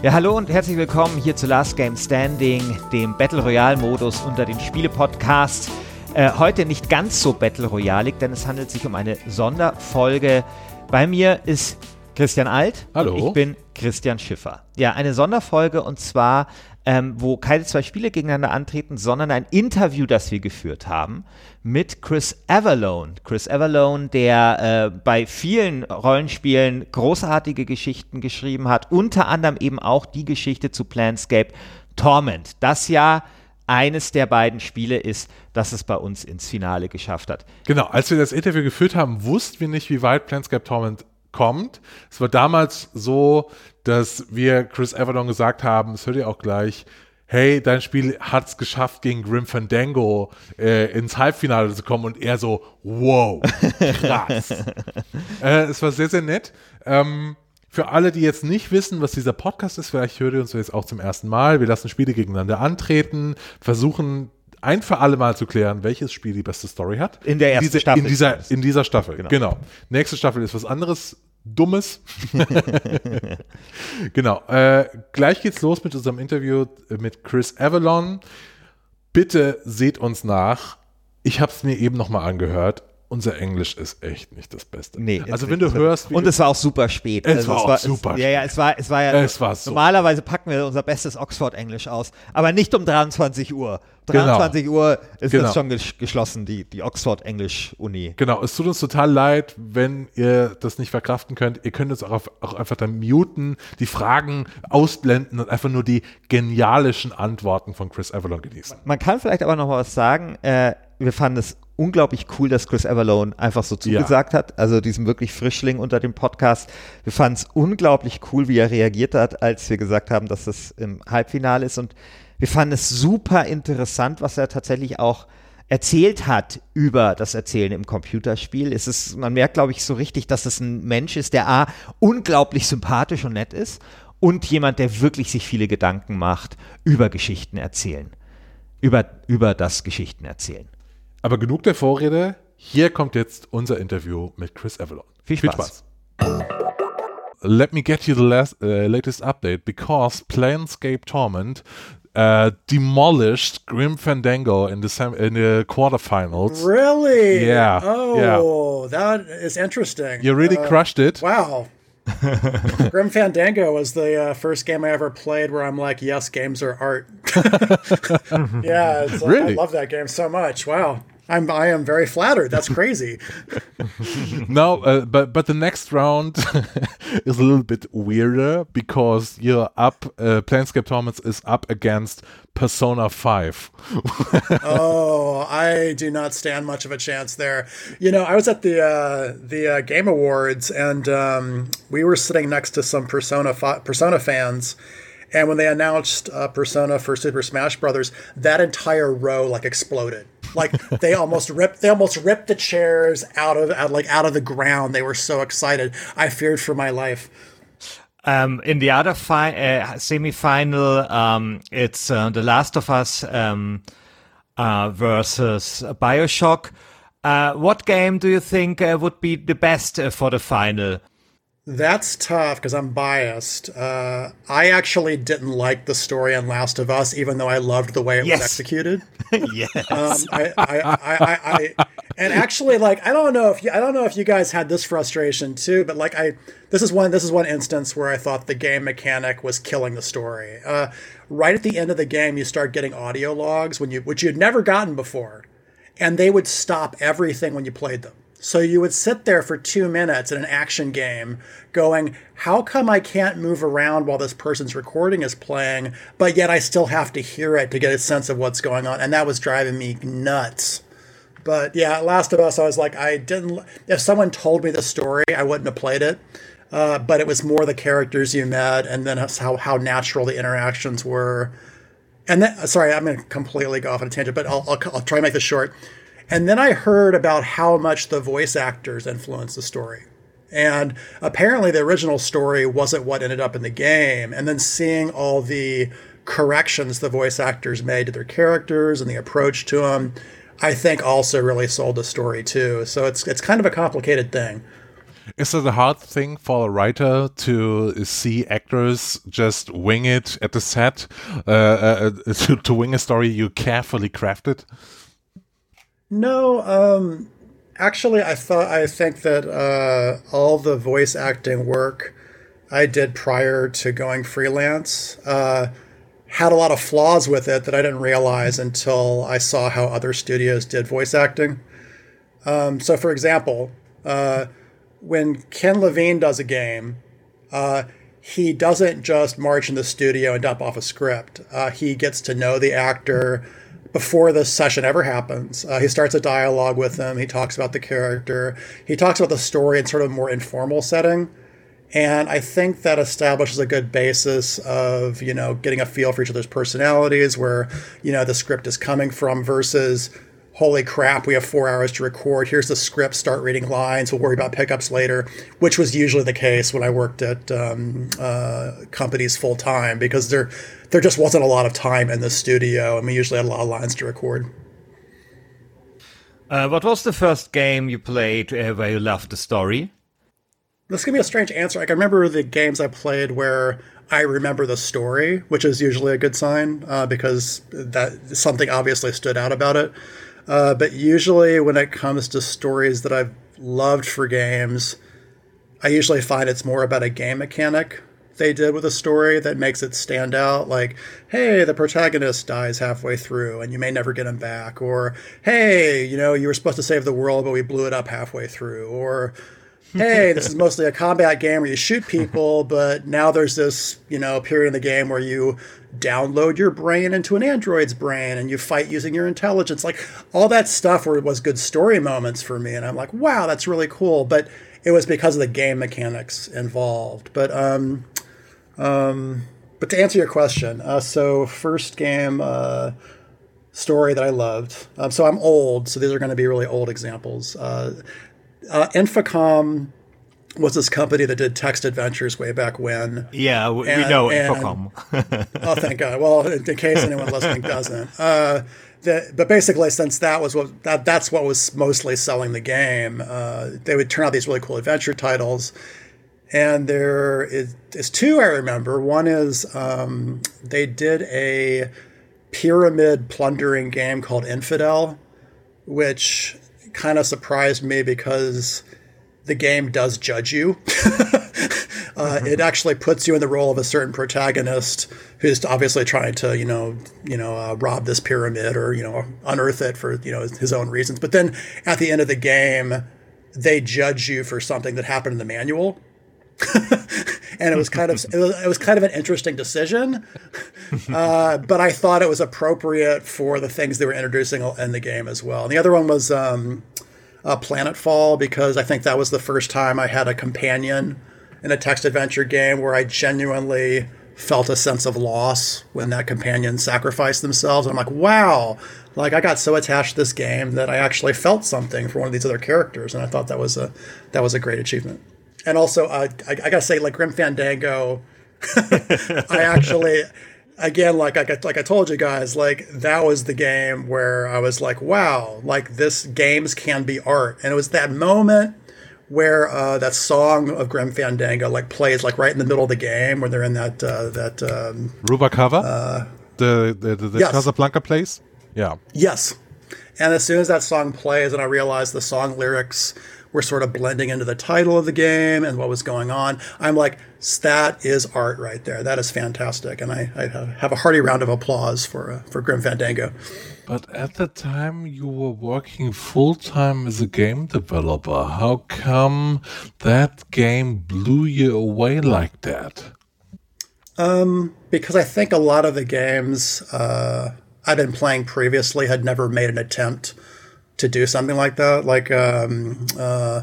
Ja, hallo und herzlich willkommen hier zu Last Game Standing, dem Battle Royale Modus unter den Spiele-Podcasts. Äh, heute nicht ganz so Battle Royale, denn es handelt sich um eine Sonderfolge. Bei mir ist Christian Alt. Hallo. ich bin Christian Schiffer. Ja, eine Sonderfolge und zwar ähm, wo keine zwei Spiele gegeneinander antreten, sondern ein Interview, das wir geführt haben mit Chris Avalone. Chris Avalone, der äh, bei vielen Rollenspielen großartige Geschichten geschrieben hat, unter anderem eben auch die Geschichte zu Planscape Torment, das ja eines der beiden Spiele ist, das es bei uns ins Finale geschafft hat. Genau, als wir das Interview geführt haben, wussten wir nicht, wie weit Planscape Torment kommt. Es war damals so, dass wir Chris Avalon gesagt haben, das hört ihr auch gleich, hey, dein Spiel hat es geschafft, gegen Grim Fandango äh, ins Halbfinale zu kommen und er so, wow, krass. äh, es war sehr, sehr nett. Ähm, für alle, die jetzt nicht wissen, was dieser Podcast ist, vielleicht hört ihr uns jetzt auch zum ersten Mal. Wir lassen Spiele gegeneinander antreten, versuchen ein für alle Mal zu klären, welches Spiel die beste Story hat. In der ersten Diese, Staffel. In dieser, in dieser Staffel, Genau. genau. Nächste Staffel ist was anderes. Dummes. genau. Äh, gleich geht's los mit unserem Interview mit Chris Avalon. Bitte seht uns nach. Ich habe es mir eben noch mal angehört. Unser Englisch ist echt nicht das Beste. Nee, also es- wenn du es- hörst, und es war auch super spät. Also Es war auch super Ja, ja, es war, es war ja. Es war so- Normalerweise packen wir unser bestes Oxford-Englisch aus, aber nicht um 23 Uhr. Genau. 23 Uhr ist Genau. das schon ges geschlossen, die, die Oxford-Englisch-Uni. Genau, es tut uns total leid, wenn ihr das nicht verkraften könnt. Ihr könnt uns auch, auf, auch einfach dann muten, die Fragen ausblenden und einfach nur die genialischen Antworten von Chris Avalon genießen. Man kann vielleicht aber noch mal was sagen. Äh, wir fanden es unglaublich cool, dass Chris Avalone einfach so zugesagt hat. Also diesem wirklich Frischling unter dem Podcast. Wir fanden es unglaublich cool, wie er reagiert hat, als wir gesagt haben, dass es im Halbfinale ist. Und wir fanden es super interessant, was er tatsächlich auch erzählt hat über das Erzählen im Computerspiel. Es ist, man merkt, glaube ich, so richtig, dass es ein Mensch ist, der A, unglaublich sympathisch und nett ist und jemand, der wirklich sich viele Gedanken macht über Geschichten erzählen. Über, über das Geschichten erzählen. Aber genug der Vorrede. Hier kommt jetzt unser Interview mit Chris Avalon. Viel Spaß. Let me get you the last, uh, latest update because Planescape Torment uh, demolished Grim Fandango in the sem- in the quarterfinals. Really? Yeah, Oh, that is interesting. You really Uh, crushed it. Wow. Grim Fandango was the uh, first game I ever played where I'm like, yes, games are art. yeah, it's, I Really? love that game so much. Wow. I'm I am very flattered. That's crazy. No, uh, but but the next round is a little bit weirder because you're up. Uh, Planescape Torment is up against Persona Five. oh, I do not stand much of a chance there. You know, I was at the uh, the uh, Game Awards, and um, we were sitting next to some Persona fa- Persona fans. And when they announced uh, Persona for Super Smash Brothers, that entire row like exploded. Like they almost ripped they almost ripped the chairs out of out, like out of the ground. They were so excited. I feared for my life. Um, in the other fi- uh, semi-final, um, it's uh, The Last of Us um, uh, versus Bioshock. Uh, what game do you think uh, would be the best uh, for the final? That's tough because I'm biased. Uh, I actually didn't like the story on Last of Us, even though I loved the way it Yes. was executed. yes. Um, I, I, I, and actually, like, I don't know if you, I don't know if you guys had this frustration too, but like, I, this is one, this is one instance where I thought the game mechanic was killing the story. Uh, right at the end of the game, you start getting audio logs when you, which you'd never gotten before, and they would stop everything when you played them. So you would sit there for two minutes in an action game going, How come I can't move around while this person's recording is playing, but yet I still have to hear it to get a sense of what's going on? And that was driving me nuts. But yeah, Last of Us, I was like, I didn't. If someone told me the story, I wouldn't have played it. Uh, but it was more the characters you met and then how, how natural the interactions were. And then, sorry, I'm going to completely go off on a tangent, but I'll, I'll, I'll try to make this short. And then I heard about how much the voice actors influenced the story. And apparently, the original story wasn't what ended up in the game. And then seeing all the corrections the voice actors made to their characters and the approach to them, I think also really sold the story too. So it's it's kind of a complicated thing. Is it a hard thing for a writer to see actors just wing it at the set, uh, uh, uh to, to wing a story you carefully crafted? No, um, actually, I thought I think that uh, all the voice acting work I did prior to going freelance uh, had a lot of flaws with it that I didn't realize until I saw how other studios did voice acting. Um, so, for example, uh, when Ken Levine does a game, uh, he doesn't just march in the studio and dump off a script. Uh, he gets to know the actor before the session ever happens. Uh, he starts a dialogue with them. He talks about the character. He talks about the story in sort of a more informal setting. And I think that establishes a good basis of, you know, getting a feel for each other's personalities, where, you know, the script is coming from versus holy crap, we have four hours to record. Here's the script, start reading lines. We'll worry about pickups later, which was usually the case when I worked at um, uh, companies full time because there, there just wasn't a lot of time in the studio, and we usually had a lot of lines to record. Uh, what was the first game you played uh, where you loved the story? This can be a strange answer. Like I remember the games I played where I remember the story, which is usually a good sign uh, because that something obviously stood out about it. Uh, but usually, when it comes to stories that I've loved for games, I usually find it's more about a game mechanic they did with a story that makes it stand out. Like, hey, the protagonist dies halfway through and you may never get him back. Or, hey, you know, you were supposed to save the world, but we blew it up halfway through. Or, hey, this is mostly a combat game where you shoot people, but now there's this, you know, period in the game where you download your brain into an android's brain and you fight using your intelligence. Like all that stuff where it was good story moments for me. And I'm like, wow, that's really cool. But it was because of the game mechanics involved. But um, um, but to answer your question, uh, so first game uh, story that I loved. Um, so I'm old, so these are going to be really old examples. Uh, uh, Infocom was this company that did text adventures way back when. Yeah, we, and, we know Infocom. oh, thank God. Well, in, in case anyone listening doesn't. Uh, the, but basically, since that was what that, that's what was mostly selling the game, uh, they would turn out these really cool adventure titles. And there is, is two I remember. One is um, they did a pyramid plundering game called Infidel, which kind of surprised me because the game does judge you. uh, it actually puts you in the role of a certain protagonist who's obviously trying to, you know, you know, uh, rob this pyramid or you know, unearth it for you know his own reasons. But then at the end of the game, they judge you for something that happened in the manual. and it was kind of it was, it was, kind of an interesting decision, uh, but I thought it was appropriate for the things they were introducing in the game as well. And the other one was um, uh, Planetfall because I think that was the first time I had a companion in a text adventure game where I genuinely felt a sense of loss when that companion sacrificed themselves. And I'm like, wow, like I got so attached to this game that I actually felt something for one of these other characters, and I thought that was a that was a great achievement and also uh, I, I, gotta say like Grim Fandango, I actually again like I like I told you guys like that was the game where I was like wow like this games can be art. And it was that moment where uh, that song of Grim Fandango like plays like right in the middle of the game where they're in that uh, that um, Rubacava uh, the the, the, the yes. Casablanca place? Yeah. Yes. And as soon as that song plays and I realized the song lyrics were sort of blending into the title of the game and what was going on. I'm like, that is art right there. That is fantastic, and I, I have a hearty round of applause for uh, for Grim Fandango. But at the time, you were working full time as a game developer. How come that game blew you away like that? Um, because I think a lot of the games uh, I've been playing previously had never made an attempt to do something like that. Like um, uh,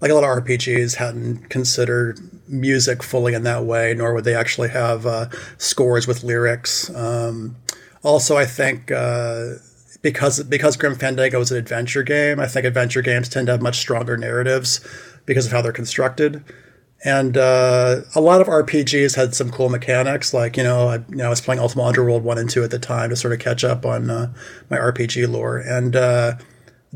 like a lot of RPGs hadn't considered music fully in that way, nor would they actually have uh, scores with lyrics. Um, also, I think uh, because because Grim Fandango is an adventure game, I think adventure games tend to have much stronger narratives because of how they're constructed. And uh, a lot of RPGs had some cool mechanics, like you know, I, you know, I was playing Ultima Underworld one and two at the time to sort of catch up on uh, my RPG lore, and uh,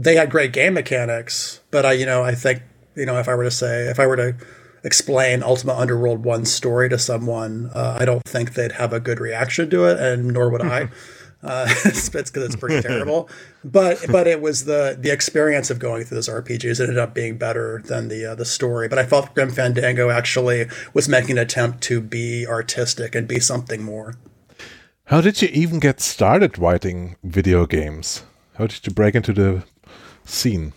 they had great game mechanics, but I, you know, I think you know, if I were to say, if I were to explain Ultima Underworld 1 story to someone, uh, I don't think they'd have a good reaction to it, and nor would I. Uh, it's because it's pretty terrible, but but it was the the experience of going through those RPGs ended up being better than the uh, the story. But I felt Grim Fandango actually was making an attempt to be artistic and be something more. How did you even get started writing video games? How did you break into the scene?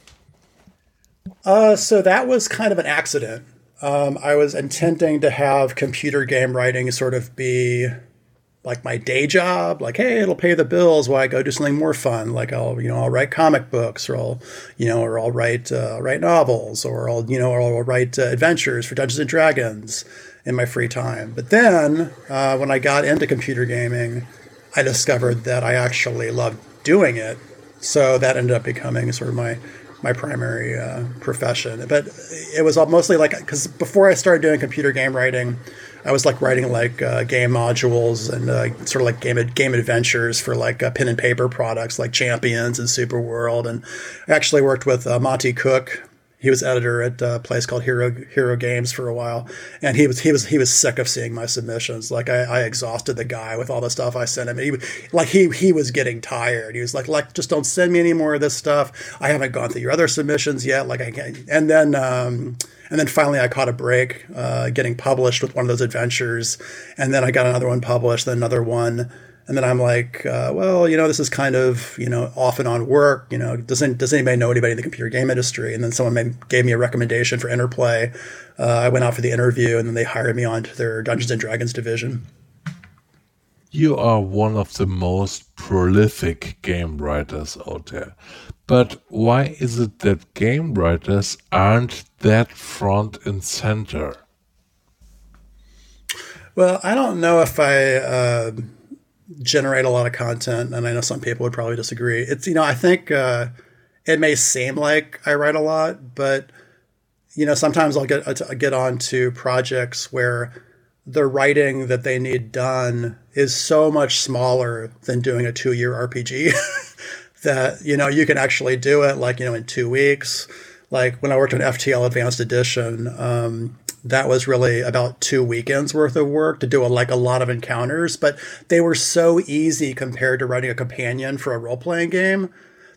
Uh, so that was kind of an accident. Um, I was intending to have computer game writing sort of be like my day job, like, hey, it'll pay the bills while I go do something more fun. Like I'll, you know, I'll write comic books or I'll, you know, or I'll write, uh, write novels or I'll, you know, or I'll write uh, adventures for Dungeons and Dragons in my free time. But then uh, when I got into computer gaming, I discovered that I actually loved doing it. So that ended up becoming sort of my, my primary uh, profession. But it was mostly like, because before I started doing computer game writing, I was like writing like uh, game modules and uh, sort of like game game adventures for like uh, pen and paper products like Champions and Super World. And I actually worked with uh, Monte Cook. He was editor at a place called Hero Hero Games for a while, and he was he was he was sick of seeing my submissions. Like I, I exhausted the guy with all the stuff I sent him. He, like he he was getting tired. He was like like just don't send me any more of this stuff. I haven't gone through your other submissions yet. Like I can't. And then. Um, and then finally, I caught a break, uh, getting published with one of those adventures. And then I got another one published, then another one. And then I'm like, uh, well, you know, this is kind of, you know, off and on work. You know, doesn't does anybody know anybody in the computer game industry? And then someone made, gave me a recommendation for Interplay. Uh, I went out for the interview, and then they hired me onto their Dungeons and Dragons division. You are one of the most prolific game writers out there. But why is it that game writers aren't that front and center? Well, I don't know if I uh, generate a lot of content, and I know some people would probably disagree. It's you know I think uh, it may seem like I write a lot, but you know sometimes I'll get I'll get onto projects where the writing that they need done is so much smaller than doing a two year RPG. that you know you can actually do it like you know in two weeks like when i worked on ftl advanced edition um, that was really about two weekends worth of work to do a, like a lot of encounters but they were so easy compared to writing a companion for a role-playing game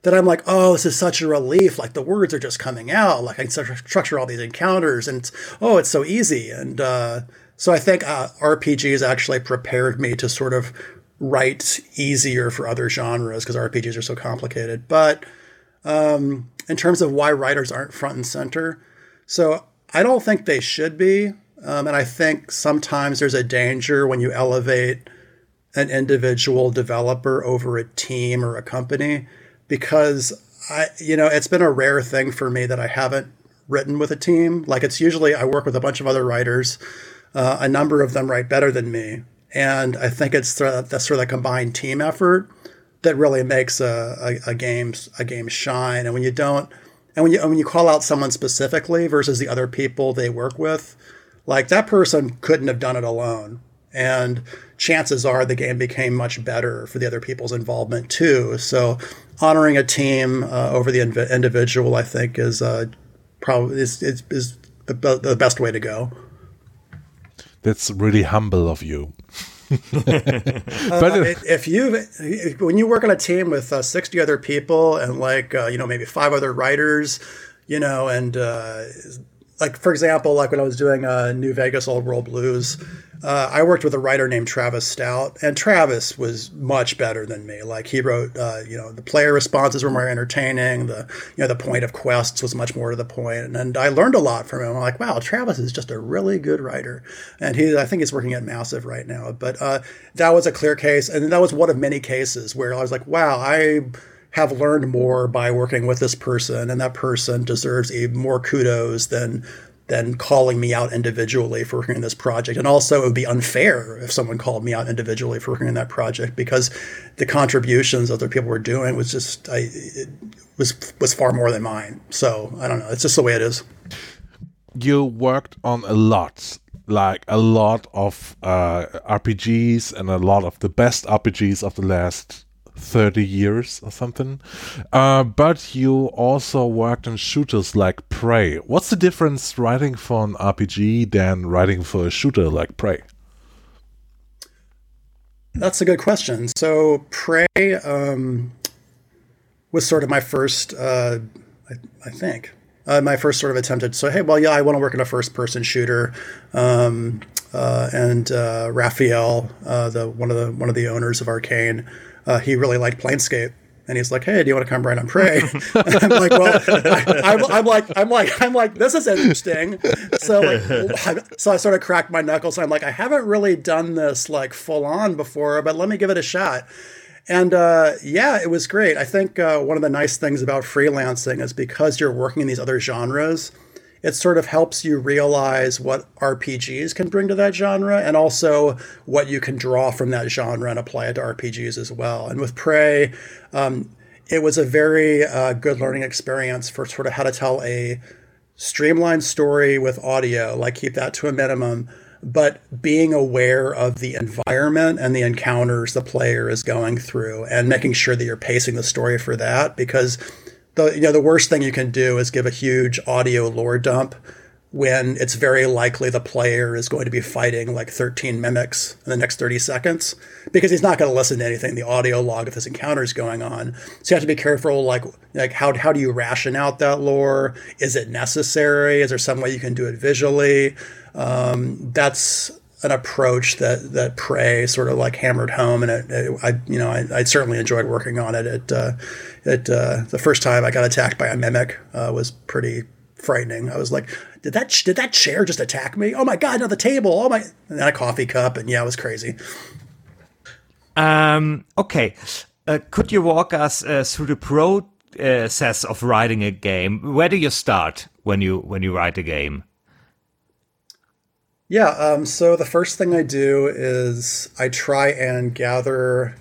that i'm like oh this is such a relief. Like the words are just coming out. Like i can structure all these encounters and it's, oh it's so easy. And uh, so i think uh, rpgs actually prepared me to sort of write easier for other genres because RPGs are so complicated. But um, in terms of why writers aren't front and center, so I don't think they should be. Um, and I think sometimes there's a danger when you elevate an individual developer over a team or a company because I, you know, it's been a rare thing for me that I haven't written with a team. Like it's usually I work with a bunch of other writers. Uh, a number of them write better than me, and I think it's the, the sort of combined team effort that really makes a, a, a game a game shine. And when you don't, and when you when you call out someone specifically versus the other people they work with, like that person couldn't have done it alone. And chances are the game became much better for the other people's involvement too. So honoring a team uh, over the inv- individual, I think, is uh, probably is, is, is the, the best way to go. That's really humble of you. But uh, if you when you work on a team with uh, 60 other people and like uh, you know maybe five other writers you know and uh, like for example like when i was doing uh, new vegas old world blues uh, I worked with a writer named Travis Stout, and Travis was much better than me. Like he wrote, uh, you know, the player responses were more entertaining. The you know the point of quests was much more to the point, and, and I learned a lot from him. I'm like, wow, Travis is just a really good writer, and he I think he's working at Massive right now. But uh, that was a clear case, and that was one of many cases where I was like, wow, I have learned more by working with this person, and that person deserves even more kudos than than calling me out individually for working on this project. And also, it would be unfair if someone called me out individually for working on that project because the contributions other people were doing was just I was was far more than mine. So I don't know. It's just the way it is. You worked on a lot, like a lot of uh, RPGs and a lot of the best RPGs of the last 30 years or something. Uh, but you also worked on shooters like Prey. What's the difference writing for an RPG than writing for a shooter like Prey? That's a good question. So Prey um, was sort of my first, uh, I, I, think, uh, my first sort of attempt at. So hey, well, yeah, I want to work in a first-person shooter. Um, uh, and uh, Raphael, uh, the one of the one of the owners of Arcane, uh, he really liked Planescape. And he's like, "Hey, do you want to come write on Prey?" I'm like, "Well, I, am I'm like, I'm like, I'm like, this is interesting." So, like, so I sort of cracked my knuckles. And I'm like, I haven't really done this like full on before, but let me give it a shot. And uh, yeah, it was great. I think uh, one of the nice things about freelancing is because you're working in these other genres, it sort of helps you realize what RPGs can bring to that genre and also what you can draw from that genre and apply it to RPGs as well. And with Prey, um, it was a very uh, good learning experience for sort of how to tell a streamlined story with audio, like keep that to a minimum, but being aware of the environment and the encounters the player is going through and making sure that you're pacing the story for that because the you know the worst thing you can do is give a huge audio lore dump when it's very likely the player is going to be fighting like 13 mimics in the next 30 seconds because he's not going to listen to anything. The audio log of this encounter is going on. So you have to be careful like like how, how do you ration out that lore? Is it necessary? Is there some way you can do it visually? Um, that's an approach that that Prey sort of like hammered home, and it, it, I you know I, I, certainly enjoyed working on it. Uh, it uh, the first time I got attacked by a mimic uh, was pretty frightening. I was like, did that did that chair just attack me? Oh my god, not the table! Oh my, and then a coffee cup, and yeah, it was crazy. Um. Okay. Uh, could you walk us uh, through the process of writing a game? Where do you start when you when you write a game? Yeah, um, so the first thing I do is I try and gather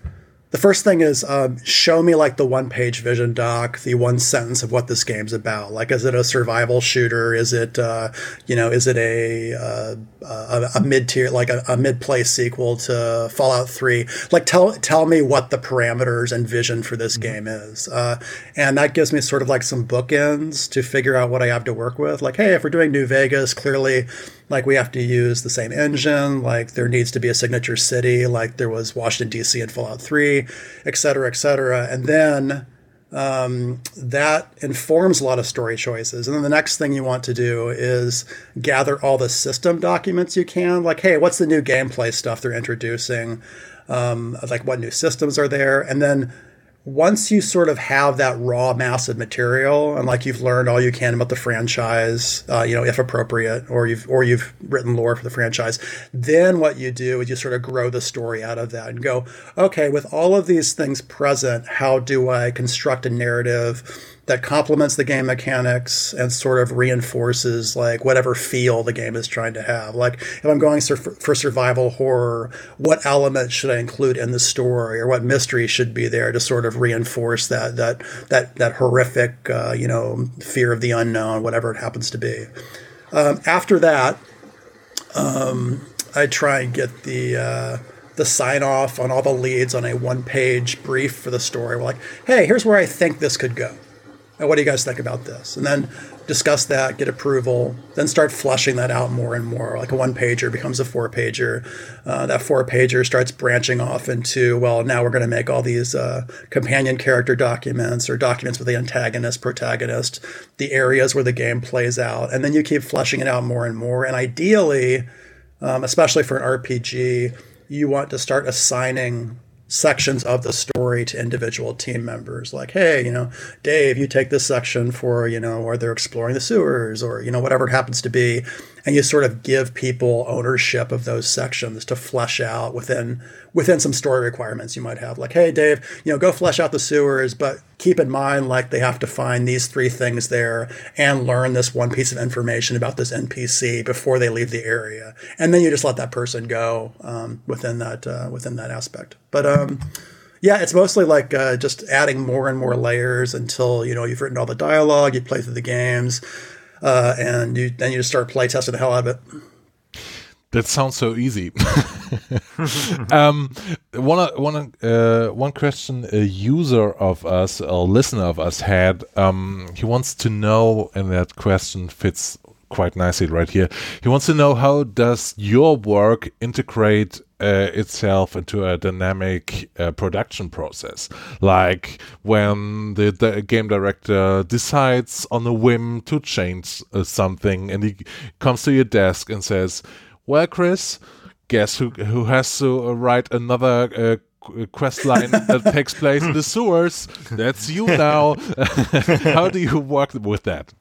the first thing is um, show me like the one page vision doc, the one sentence of what this game's about. Like, is it a survival shooter? Is it, uh, you know, is it a uh, a, a mid tier, like a, a mid play sequel to Fallout Three? Like, tell tell me what the parameters and vision for this mm-hmm. game is, uh, and that gives me sort of like some bookends to figure out what I have to work with. Like, hey, if we're doing New Vegas, clearly like we have to use the same engine like there needs to be a signature city like there was washington d.c. in fallout 3 et cetera et cetera. And then um, that informs a lot of story choices. And then the next thing you want to do is gather all the system documents you can like hey what's the new gameplay stuff they're introducing? Um, like what new systems are there? And then once you sort of have that raw mass of material and like you've learned all you can about the franchise uh, you know if appropriate or you've or you've written lore for the franchise then what you do is you sort of grow the story out of that and go okay with all of these things present how do i construct a narrative that complements the game mechanics and sort of reinforces like whatever feel the game is trying to have. Like if I'm going for survival horror, what elements should I include in the story, or what mystery should be there to sort of reinforce that that that that horrific uh, you know fear of the unknown, whatever it happens to be. Um, after that, um, I try and get the. Uh, the sign off on all the leads on a one page brief for the story. We're like, hey, here's where I think this could go what do you guys think about this? And then discuss that, get approval, then start flushing that out more and more. Like a one pager becomes a four pager. Uh, that four pager starts branching off into, well, now we're going to make all these uh, companion character documents or documents with the antagonist, protagonist, the areas where the game plays out. And then you keep flushing it out more and more. And ideally, um, especially for an RPG, you want to start assigning sections of the story to individual team members like hey you know dave you take this section for you know where they're exploring the sewers or you know whatever it happens to be and you sort of give people ownership of those sections to flesh out within within some story requirements you might have like hey dave you know go flesh out the sewers but keep in mind like they have to find these three things there and learn this one piece of information about this npc before they leave the area and then you just let that person go um, within that uh, within that aspect but um, yeah, it's mostly like uh, just adding more and more layers until you know you've written all the dialogue, you play through the games, uh, and you then you just start play testing the hell out of it. That sounds so easy. um, one one uh, one question a user of us, a listener of us had. Um, he wants to know, and that question fits quite nicely right here. He wants to know how does your work integrate uh, itself into a dynamic uh, production process. Like when the, the, game director decides on a whim to change uh, something and he comes to your desk and says, Well, Chris, guess who, who has to write another uh, quest line that takes place in the sewers? That's you now. how do you work with that?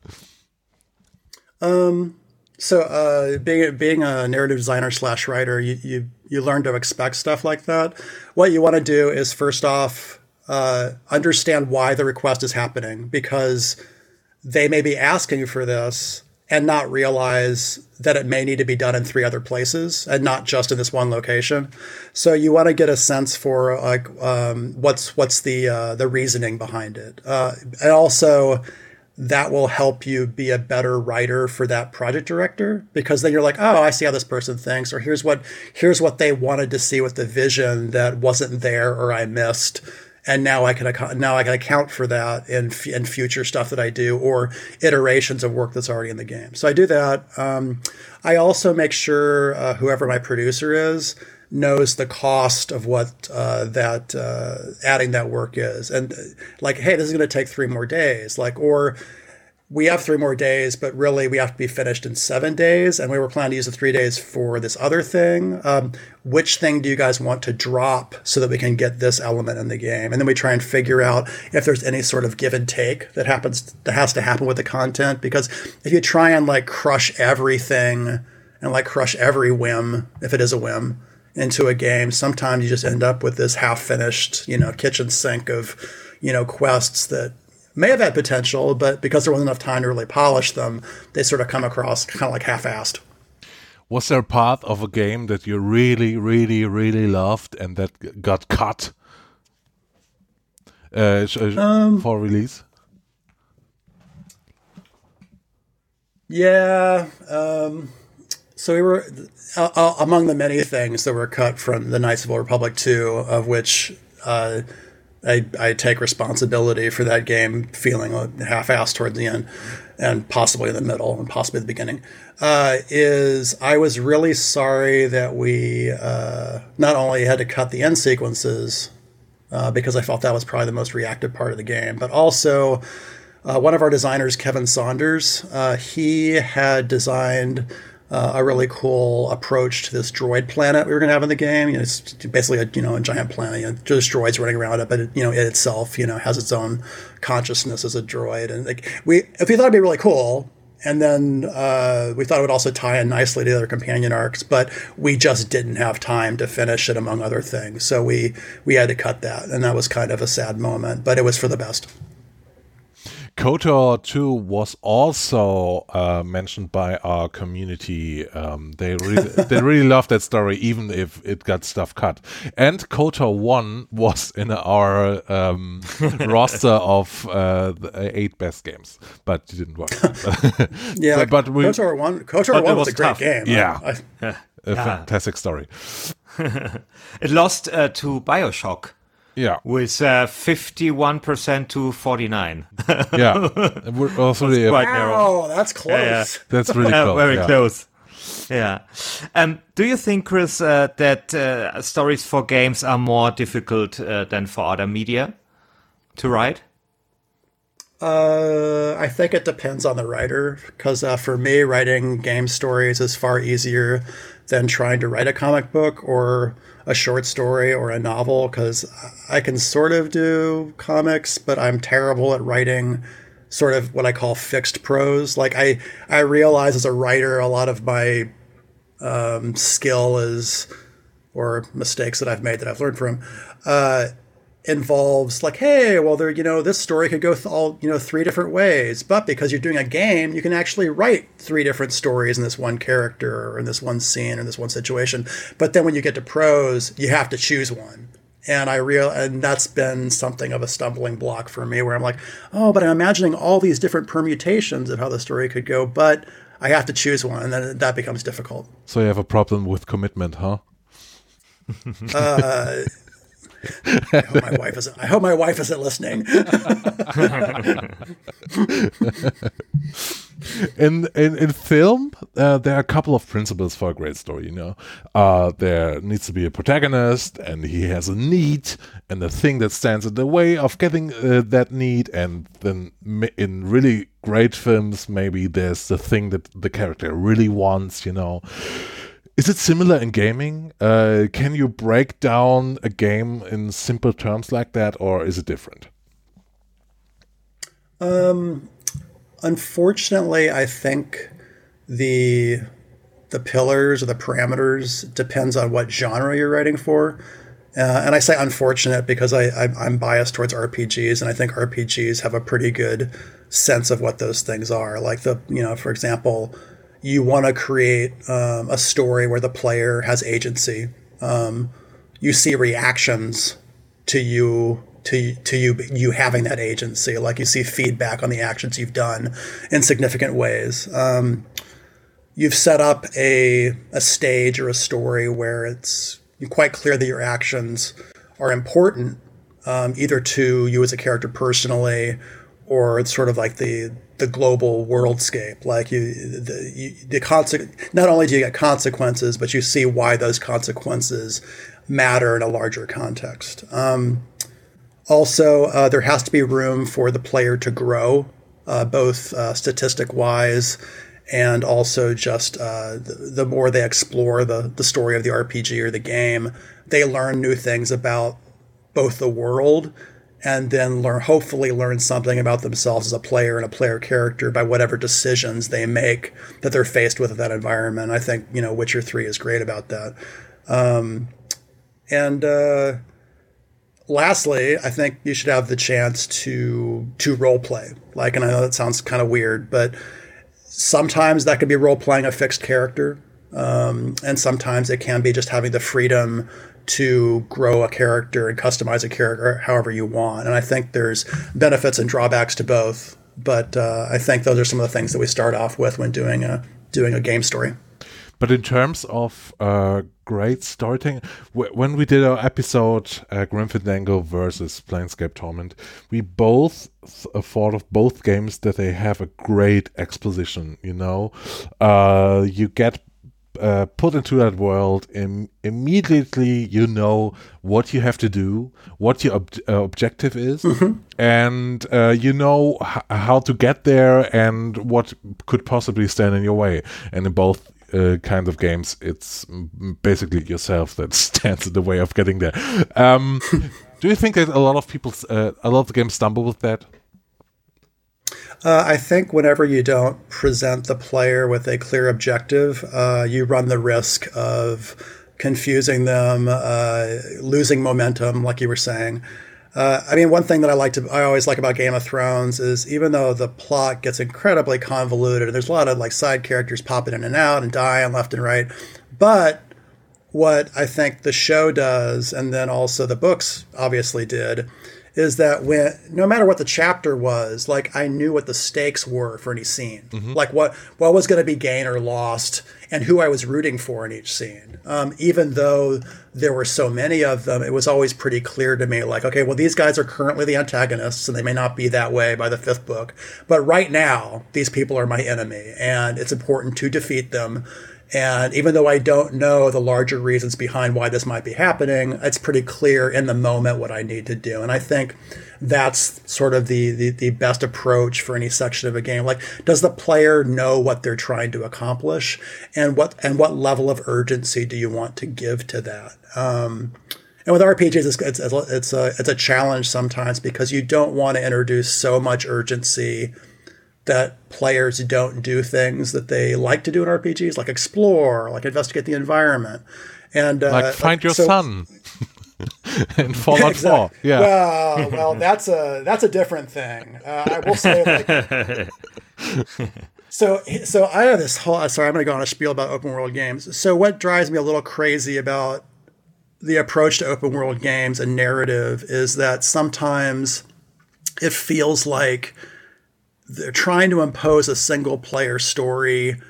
Um, so uh, being being a narrative designer slash writer, you, you you learn to expect stuff like that. What you want to do is first off uh, understand why the request is happening because they may be asking you for this and not realize that it may need to be done in three other places and not just in this one location. So you want to get a sense for like um, what's what's the uh, the reasoning behind it, uh, and also that will help you be a better writer for that project director because then you're like oh i see how this person thinks or here's what here's what they wanted to see with the vision that wasn't there or i missed and now i can now i can account for that in in future stuff that i do or iterations of work that's already in the game. So i do that. Um, i also make sure uh, whoever my producer is knows the cost of what uh, that uh, adding that work is, and uh, like, hey, this is going to take three more days, like, or we have three more days, but really we have to be finished in seven days, and we were planning to use the three days for this other thing. Um, which thing do you guys want to drop so that we can get this element in the game? And then we try and figure out if there's any sort of give and take that happens that has to happen with the content. Because if you try and like crush everything and like crush every whim, if it is a whim, into a game, sometimes you just end up with this half finished, you know, kitchen sink of, you know, quests that may have had potential, but because there wasn't enough time to really polish them, they sort of come across kind of like half assed. Was there a part of a game that you really, really, really loved and that got cut uh, um, for release? Yeah. Um, so we were uh, uh, among the many things that were cut from the Knights of the Republic 2, of which uh, I, I take responsibility for that game feeling half-assed towards the end and possibly in the middle and possibly the beginning, uh, is I was really sorry that we uh, not only had to cut the end sequences uh, because I felt that was probably the most reactive part of the game, but also one of our designers, Kevin Saunders, he had designed uh, a really cool approach to this droid planet we were going to have in the game. You know, it's basically a you know a giant planet. You know, just droids running around it, but it, you know it itself you know has its own consciousness as a droid. And like we, if we thought it'd be really cool, and then uh, we thought it would also tie in nicely to the other companion arcs, but we just didn't have time to finish it, among other things. So we we had to cut that, and that was kind of a sad moment, but it was for the best. KOTOR 2 was also uh, mentioned by our community. Um, they really, they really love that story, even if it got stuff cut. And KOTOR 1 was in our um, roster of uh, the eight best games, but it didn't work. yeah, but, but we, KOTOR 1, KOTOR 1 was, was, a great game. Yeah, I, I, a yeah. fantastic story. it lost uh, to Bioshock. Yeah. With uh, 51% to 49. yeah. We're also that's quite narrow. that's close. Yeah, yeah. That's really close. Very yeah. close. Yeah. Um, do you think, Chris, uh, that uh, stories for games are more difficult uh, than for other media to write? Uh, I think it depends on the writer. Because uh, for me, writing game stories is far easier than trying to write a comic book or a short story or a novel because I can sort of do comics, but I'm terrible at writing sort of what I call fixed prose. Like I, I realize as a writer, a lot of my um, skill is, or mistakes that I've made that I've learned from, uh, involves like, hey, well, there, you know, this story could go th- all, you know, three different ways. But because you're doing a game, you can actually write three different stories in this one character or in this one scene or in this one situation. But then when you get to prose, you have to choose one. And I real and that's been something of a stumbling block for me where I'm like, oh, but I'm imagining all these different permutations of how the story could go, but I have to choose one, and then that becomes difficult. So you have a problem with commitment, huh? uh, I hope my wife isn't. I hope my wife isn't listening. in, in in film, uh, there are a couple of principles for a great story. You know, uh, there needs to be a protagonist, and he has a need, and the thing that stands in the way of getting uh, that need. And then in really great films, maybe there's the thing that the character really wants. You know. Is it similar in gaming? Uh, can you break down a game in simple terms like that, or is it different? Um, unfortunately, I think the the pillars or the parameters depends on what genre you're writing for. Uh, and I say unfortunate because I, I am biased towards RPGs, and I think RPGs have a pretty good sense of what those things are. Like the you know, for example, you want to create um, a story where the player has agency. Um, you see reactions to you to to you you having that agency. Like you see feedback on the actions you've done in significant ways. Um, you've set up a a stage or a story where it's quite clear that your actions are important, um, either to you as a character personally, or it's sort of like the the global worldscape. Like you, the you, the conse- Not only do you get consequences, but you see why those consequences matter in a larger context. Um, also, uh, there has to be room for the player to grow, uh, both uh, statistic wise and also just uh, the, the, more they explore the, the story of the RPG or the game, they learn new things about both the world and then learn hopefully learn something about themselves as a player and a player character by whatever decisions they make that they're faced with in that environment. I think you know Witcher Three is great about that. Um, and uh, lastly, I think you should have the chance to to role play. Like, and I know that sounds kind of weird, but sometimes that could be role playing a fixed character, um, and sometimes it can be just having the freedom to grow a character and customize a character however you want. And I think there's benefits and drawbacks to both. But uh, I think those are some of the things that we start off with when doing a doing a game story. But in terms of uh, great storytelling, when we did our episode uh, Grim versus Planescape Torment, we both th uh, thought of both games that they have a great exposition. You know, uh, you get uh, put into that world, Im- immediately you know what you have to do, what your ob- uh, objective is, mm-hmm. and uh, you know h- how to get there and what could possibly stand in your way. And in both uh, kind of games, it's basically yourself that stands in the way of getting there. Um, do you think that a lot of people, uh, a lot of the games stumble with that? Uh, I think whenever you don't present the player with a clear objective, uh, you run the risk of confusing them, uh, losing momentum, like you were saying. Uh, I mean, one thing that I like to, I always like about Game of Thrones is even though the plot gets incredibly convoluted, and there's a lot of like side characters popping in and out and dying left and right, but what I think the show does, and then also the books obviously did, is that when no matter what the chapter was, like I knew what the stakes were for any scene, mm-hmm. like what what was going to be gained or lost, and who I was rooting for in each scene. Um, even though there were so many of them, it was always pretty clear to me, like, okay, well, these guys are currently the antagonists, and they may not be that way by the fifth book, but right now, these people are my enemy, and it's important to defeat them and even though I don't know the larger reasons behind why this might be happening, it's pretty clear in the moment what I need to do. And I think that's sort of the, the, the best approach for any section of a game. Like, does the player know what they're trying to accomplish, and what and what level of urgency do you want to give to that? Um, and with RPGs, it's it's, it's a it's a challenge sometimes because you don't want to introduce so much urgency that players don't do things that they like to do in RPGs, like explore, like investigate the environment, and uh, like find like, your so, son. in Fallout exactly. 4. Yeah. Well, well, that's a that's a different thing. Uh, I will say, like, so so I have this whole. Sorry, I'm going to go on a spiel about open world games. So what drives me a little crazy about the approach to open world games and narrative is that sometimes it feels like they're trying to impose a single player story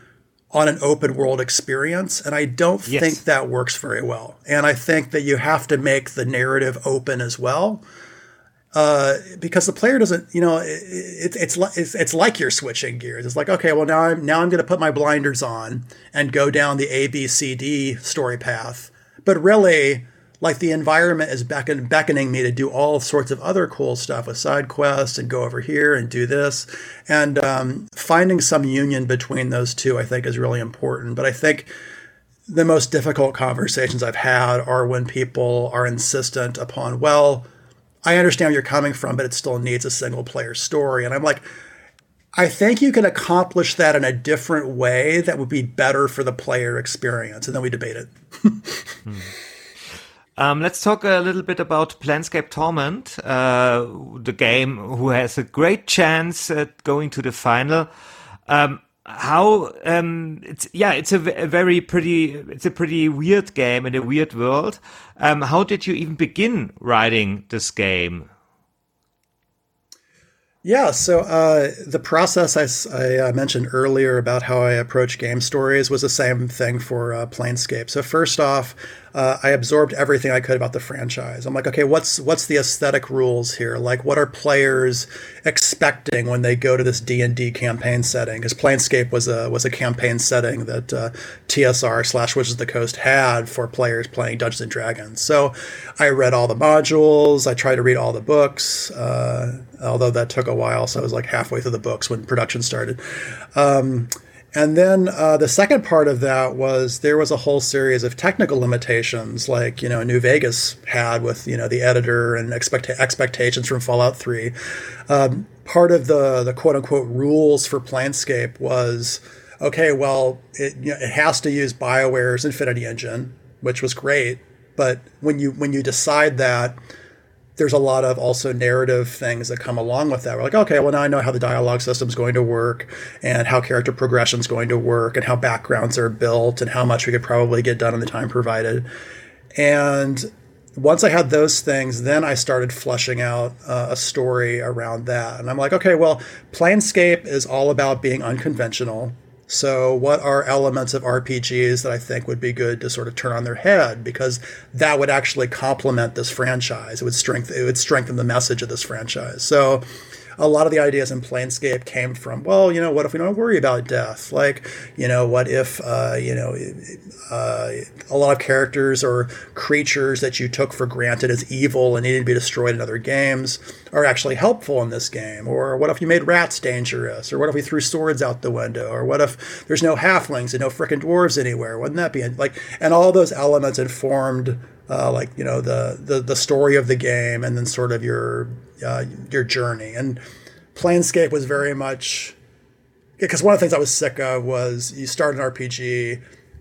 on an open world experience. And I don't yes. think that works very well. And I think that you have to make the narrative open as well. Uh, because the player doesn't, you know, it, it, it's it's it's like you're switching gears. It's like, okay, well now I'm now I'm going to put my blinders on and go down the A B C D story path. But really, like the environment is beckon, beckoning me to do all sorts of other cool stuff with side quests and go over here and do this. And um, finding some union between those two, I think, is really important. But I think the most difficult conversations I've had are when people are insistent upon, well, I understand where you're coming from, but it still needs a single player story. And I'm like, I think you can accomplish that in a different way that would be better for the player experience. And then we debate it. hmm. Um, let's talk a little bit about Planescape Torment, uh, the game who has a great chance at going to the final. Um, how um, it's yeah, it's a, a, very pretty, it's a pretty weird game in a weird world. Um, how did you even begin writing this game? Yeah, so uh, the process I, I, uh, mentioned earlier about how I approach game stories was the same thing for uh, Planescape. So first off, uh, I absorbed everything I could about the franchise. I'm like, okay, what's what's the aesthetic rules here? Like, what are players expecting when they go to this D and D campaign setting? Because Planescape was a was a campaign setting that uh, TSR slash Wizards of the Coast had for players playing Dungeons and Dragons. So I read all the modules. I tried to read all the books, uh, although that took a while. So I was like halfway through the books when production started. Um, and then uh, the second part of that was there was a whole series of technical limitations, like you know New Vegas had with you know the editor and expect- expectations from Fallout Three. Um, part of the the quote unquote rules for Planescape was okay, well it you know, it has to use Bioware's Infinity Engine, which was great, but when you when you decide that there's a lot of also narrative things that come along with that. We're like, okay, well now I know how the dialogue system is going to work and how character progression is going to work and how backgrounds are built and how much we could probably get done in the time provided. And once I had those things, then I started fleshing out uh, a story around that. And I'm like, okay, well, Planescape is all about being unconventional. So, what are elements of RPGs that I think would be good to sort of turn on their head because that would actually complement this franchise. It would strengthen it would strengthen the message of this franchise. So, a lot of the ideas in Planescape came from, well, you know, what if we don't worry about death? Like, you know, what if, uh, you know, uh, a lot of characters or creatures that you took for granted as evil and needed to be destroyed in other games are actually helpful in this game? Or what if you made rats dangerous? Or what if we threw swords out the window? Or what if there's no halflings and no frickin' dwarves anywhere? Wouldn't that be like, and all those elements informed uh, like you know the, the the story of the game and then sort of your uh, your journey. And Planescape was very much because one of the things I was sick of was you start an RPG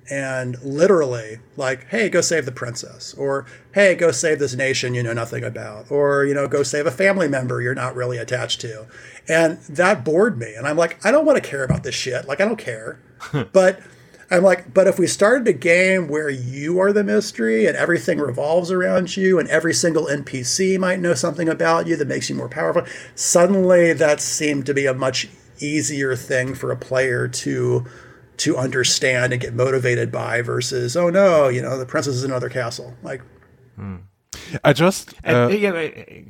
and literally like hey go save the princess or hey go save this nation you know nothing about or you know go save a family member you're not really attached to. And that bored me and i'm like i don't want to care about this shit like i don't care. But I'm like, but if we started a game where you are the mystery and everything revolves around you and every single NPC might know something about you that makes you more powerful, suddenly that seemed to be a much easier thing for a player to to understand and get motivated by versus, oh no, you know, the princess is in another castle. Like hmm. I just uh, uh, yeah,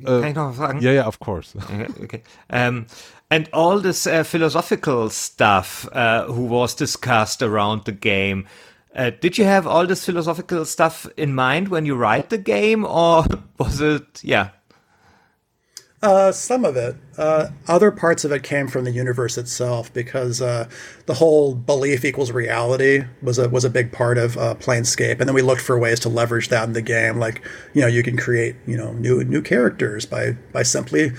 uh, yeah, yeah, of course. okay, okay. Um, and all this uh, philosophical stuff uh, who was discussed around the game. Uh, did you have all this philosophical stuff in mind when you write the game, or was it, yeah? Uh, some of it. Uh, other parts of it came from the universe itself because uh, the whole belief equals reality was a was a big part of uh, Planescape, and then we looked for ways to leverage that in the game. Like you know, you can create you know new new characters by by simply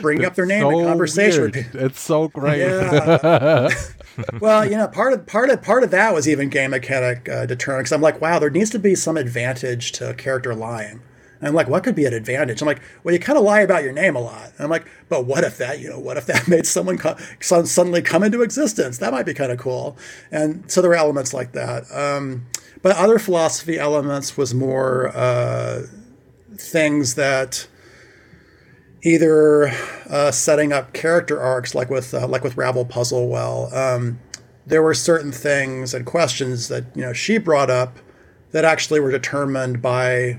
bring it's up their name so in conversation. Weird. It's so great. Yeah. well, you know, part of part of part of that was even game mechanic uh, deterrent because I'm like, wow, there needs to be some advantage to character lying. And I'm like, what could be an advantage? I'm like, well, you kind of lie about your name a lot. And I'm like, but what if that, you know, what if that made someone co- suddenly come into existence? That might be kind of cool. And so there were elements like that. Um, but other philosophy elements was more uh, things that either uh, setting up character arcs like with uh, like with Ravel Puzzlewell, um, there were certain things and questions that you know she brought up that actually were determined by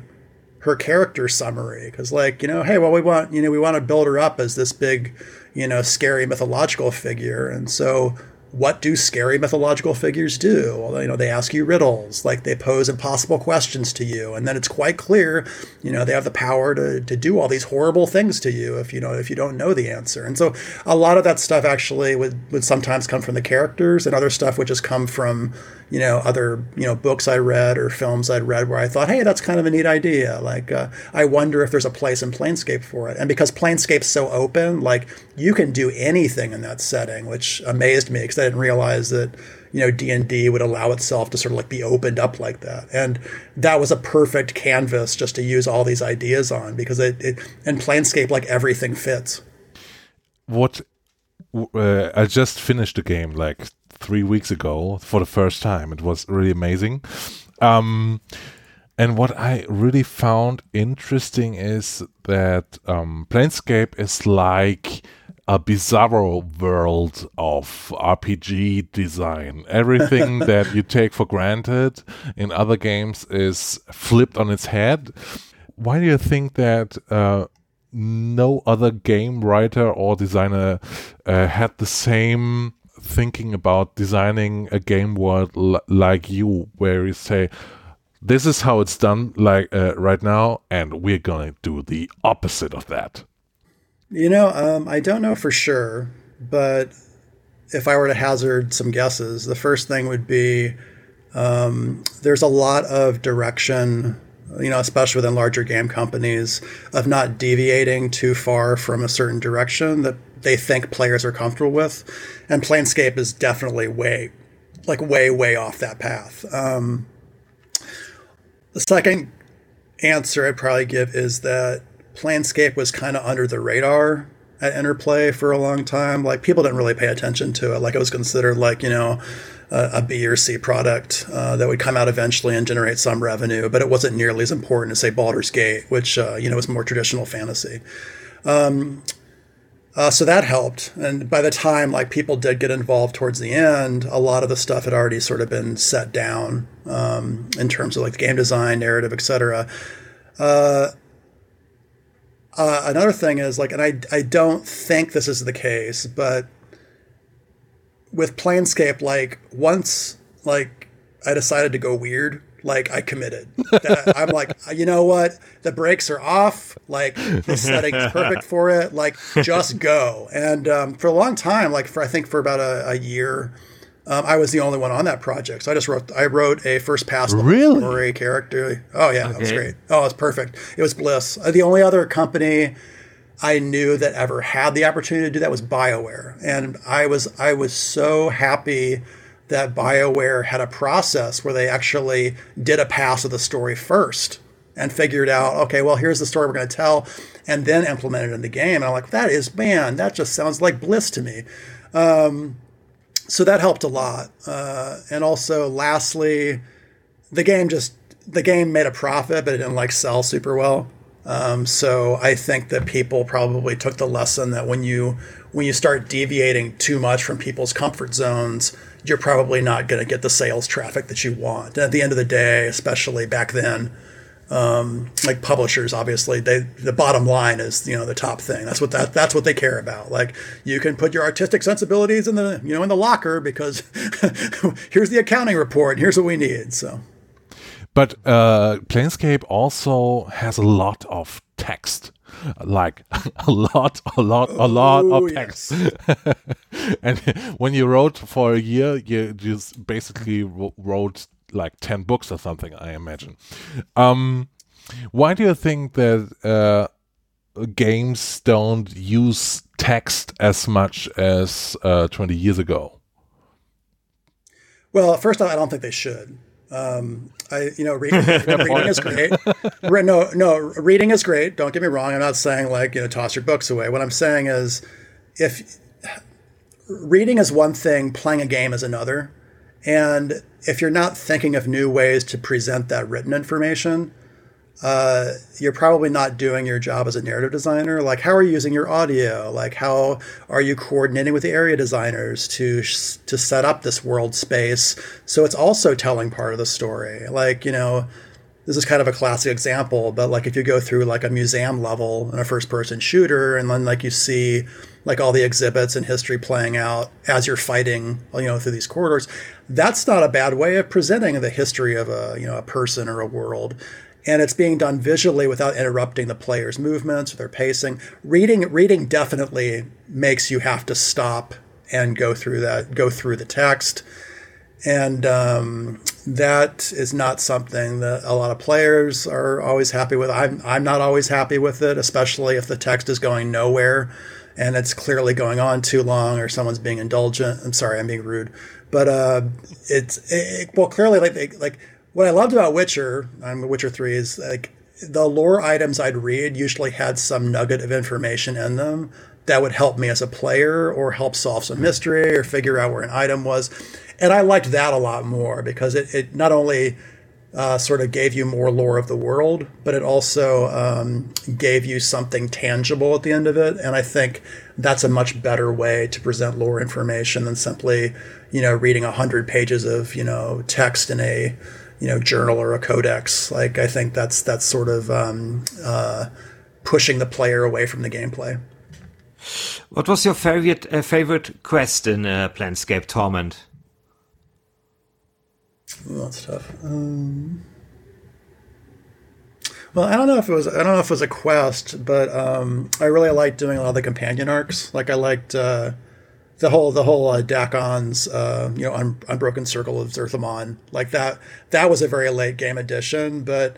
her character summary because like you know hey well we want you know we want to build her up as this big you know scary mythological figure and so what do scary mythological figures do? Well, you know, they ask you riddles, like they pose impossible questions to you, and then it's quite clear, you know, they have the power to, to do all these horrible things to you if you know if you don't know the answer. And so a lot of that stuff actually would, would sometimes come from the characters, and other stuff would just come from you know other you know books I read or films I'd read where I thought, hey, that's kind of a neat idea. Like uh, I wonder if there's a place in Planescape for it. And because Planescape's so open, like you can do anything in that setting, which amazed me because I didn't realize that you know d&d would allow itself to sort of like be opened up like that and that was a perfect canvas just to use all these ideas on because it, it in planescape like everything fits what uh, i just finished the game like three weeks ago for the first time. It was really amazing. Um, and what I really found interesting is that um, Planescape is like a bizarre world of RPG design. Everything that you take for granted in other games is flipped on its head. Why do you think that uh, no other game writer or designer uh, had the same thinking about designing a game world like you, where you say, "This is how it's done, like uh, right now, and we're gonna do the opposite of that." You know, um, I don't know for sure, but if I were to hazard some guesses, the first thing would be um, there's a lot of direction you know, especially within larger game companies, of not deviating too far from a certain direction that they think players are comfortable with. And Planescape is definitely way, like way, way off that path. Um, the second answer I'd probably give is that Planescape was kind of under the radar at Interplay for a long time. Like people didn't really pay attention to it. Like it was considered like, you know, a, a B or C product uh, that would come out eventually and generate some revenue, but it wasn't nearly as important as say Baldur's Gate, which uh, you know is more traditional fantasy. Um, uh, so that helped, and by the time like people did get involved towards the end, a lot of the stuff had already sort of been set down um, in terms of like the game design, narrative, etc. Uh, uh, another thing is like, and I I don't think this is the case, but with Planescape, like once like I decided to go weird, like I committed. I'm like, you know what? The brakes are off. Like the setting is perfect for it. Like just go. And um, for a long time, like for I think for about a, a year, um, I was the only one on that project. So I just wrote I wrote a first pass really? story character. Oh yeah, okay. that was great. Oh, it was perfect. It was bliss. Uh, the only other company I knew that ever had the opportunity to do that was BioWare. And I was I was so happy that BioWare had a process where they actually did a pass of the story first and figured out, okay, well, here's the story we're going to tell, and then implement it in the game. And I'm like, that is, man, that just sounds like bliss to me. Um, so that helped a lot. Uh, and also, lastly, the game just the game made a profit, but it didn't like sell super well. Um, so I think that people probably took the lesson that when you when you start deviating too much from people's comfort zones, you're probably not going to get the sales traffic that you want. And at the end of the day, especially back then, um, like publishers, obviously, they the bottom line is you know the top thing. That's what that that's what they care about. Like you can put your artistic sensibilities in the you know in the locker because here's the accounting report. Here's what we need. So. But uh, Planescape also has a lot of text, like a lot, a lot, a lot of text. Yes. and when you wrote for a year, you just basically wrote like 10 books or something, I imagine. Um, why do you think that uh, games don't use text as much as uh, 20 years ago? Well, first off, I don't think they should. Um, I, you know, reading, reading is great. no, no, reading is great. Don't get me wrong. I'm not saying like you know toss your books away. What I'm saying is, if reading is one thing, playing a game is another, and if you're not thinking of new ways to present that written information, uh, you're probably not doing your job as a narrative designer. Like, how are you using your audio? Like, how are you coordinating with the area designers to to set up this world space so it's also telling part of the story? Like, you know, this is kind of a classic example, but like if you go through like a museum level in a first person shooter, and then like you see like all the exhibits and history playing out as you're fighting, you know, through these corridors, that's not a bad way of presenting the history of a you know a person or a world and it's being done visually without interrupting the player's movements or their pacing. Reading reading definitely makes you have to stop and go through that go through the text, and um, that is not something that a lot of players are always happy with. I'm I'm not always happy with it, especially if the text is going nowhere and it's clearly going on too long or someone's being indulgent. I'm sorry, I'm being rude, but uh, it's it, well clearly like like what I loved about Witcher, um, Witcher Three, is like the lore items I'd read usually had some nugget of information in them that would help me as a player or help solve some mystery or figure out where an item was. And I liked that a lot more because it, it not only uh, sort of gave you more lore of the world, but it also um, gave you something tangible at the end of it. And I think that's a much better way to present lore information than simply, you know, reading a hundred pages of, you know, text in a you know journal or a codex. Like I think that's that's sort of um, uh, pushing the player away from the gameplay. What was your favorite uh, favorite quest in uh, Planescape Torment? Oh, that's tough. Um, well, I don't know if it was I don't know if it was a quest, but um, I really liked doing a lot of the companion arcs. Like I liked uh, the whole the whole uh, Dak'kon's uh, you know un- unbroken circle of Zerthimon like that that was a very late game addition but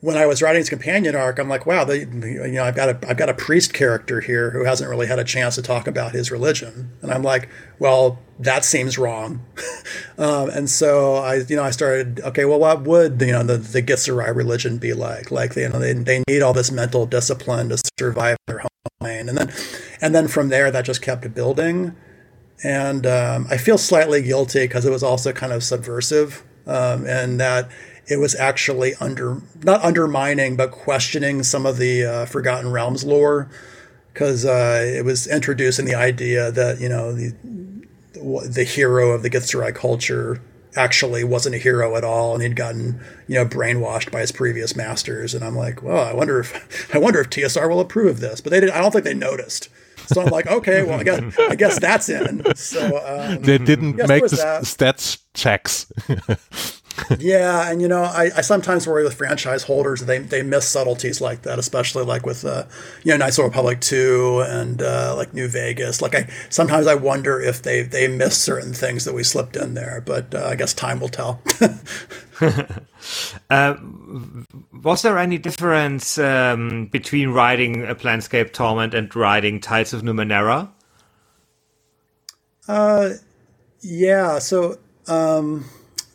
when I was writing his companion arc I'm like wow the, you know I've got a I've got a priest character here who hasn't really had a chance to talk about his religion. And I'm like well that seems wrong. Um, and so I you know I started okay well what would you know the the Githzerai religion be like? Like you know they, they need all this mental discipline to survive their home lane and then and then from there that just kept building and um, I feel slightly guilty because it was also kind of subversive, um, and that it was actually under not undermining but questioning some of the uh, Forgotten Realms lore. Because uh, it was introducing the idea that you know the the hero of the Githzerai culture actually wasn't a hero at all and he'd gotten you know brainwashed by his previous masters. And i'm like well i wonder if i wonder if tsr will approve of this. But they did i don't think they noticed so I'm like, okay, well, I guess I guess that's in. So um, they didn't make the that. stats checks. yeah, and you know, I, I sometimes worry with franchise holders they they miss subtleties like that, especially like with uh, you know Knights of Republic two and uh, like New Vegas. Like I sometimes I wonder if they they miss certain things that we slipped in there, but uh, I guess time will tell. uh, was there any difference um, between writing a Planescape Torment and writing Tides of Numenera? Uh, yeah. So um,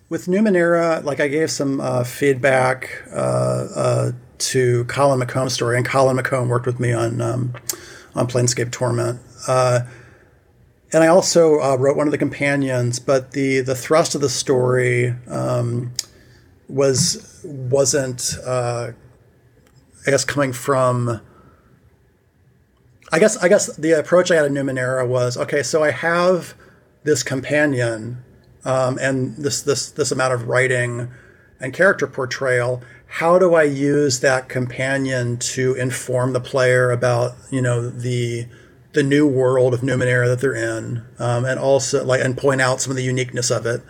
with Numenera, like I gave some uh, feedback uh, uh, to Colin McComb's story, and Colin McComb worked with me on um, on Planescape Torment. Uh, and I also uh, wrote one of the companions, but the the thrust of the story um, was wasn't I guess coming from I guess I guess the approach I had in Numenera was okay, so I have this companion um, and this this this amount of writing and character portrayal. How do I use that companion to inform the player about you know the the new world of Numenera that they're in, um, and also like and point out some of the uniqueness of it,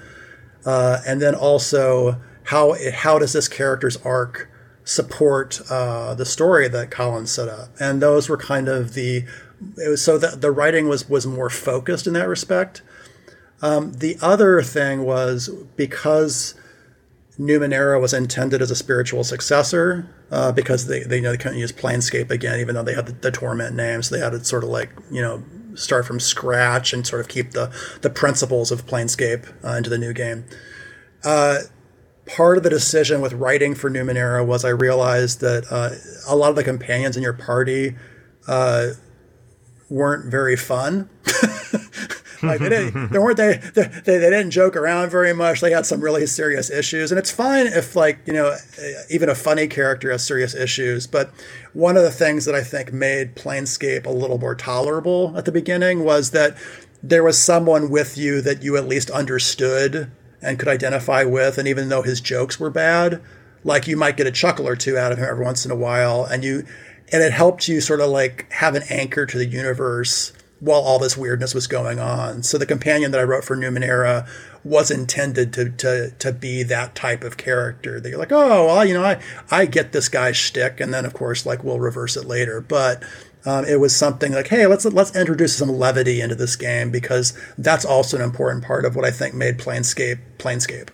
uh, and then also how how does this character's arc support uh, the story that Colin's set up? And those were kind of the it was so that the writing was was more focused in that respect. Um, the other thing was because Numenera was intended as a spiritual successor, uh, because they, they you know they couldn't use Planescape again, even though they had the, the torment names. So they had to sort of like you know start from scratch and sort of keep the the principles of Planescape uh, into the new game. Uh, part of the decision with writing for Numenera was I realized that uh, a lot of the companions in your party uh, weren't very fun. like they didn't, they weren't they, they they didn't joke around very much. They had some really serious issues, and it's fine if like you know even a funny character has serious issues. But one of the things that I think made Planescape a little more tolerable at the beginning was that there was someone with you that you at least understood and could identify with, and even though his jokes were bad, like you might get a chuckle or two out of him every once in a while, and you and it helped you sort of like have an anchor to the universe while all this weirdness was going on. So the companion that I wrote for Numenera was intended to to to be that type of character that you're like, oh well, you know, I I get this guy's shtick, and then of course like we'll reverse it later. But um, it was something like, hey, let's let's introduce some levity into this game because that's also an important part of what I think made Planescape Planescape.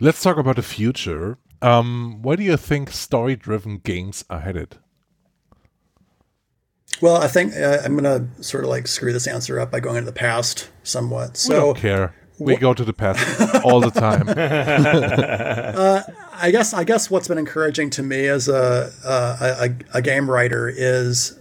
Let's talk about the future. Um, where do you think story-driven games are headed? Well, I think uh, I'm going to sort of like screw this answer up by going into the past somewhat. So, we don't care. We go to the past all the time. uh, I guess I guess what's been encouraging to me as a, a, a game writer is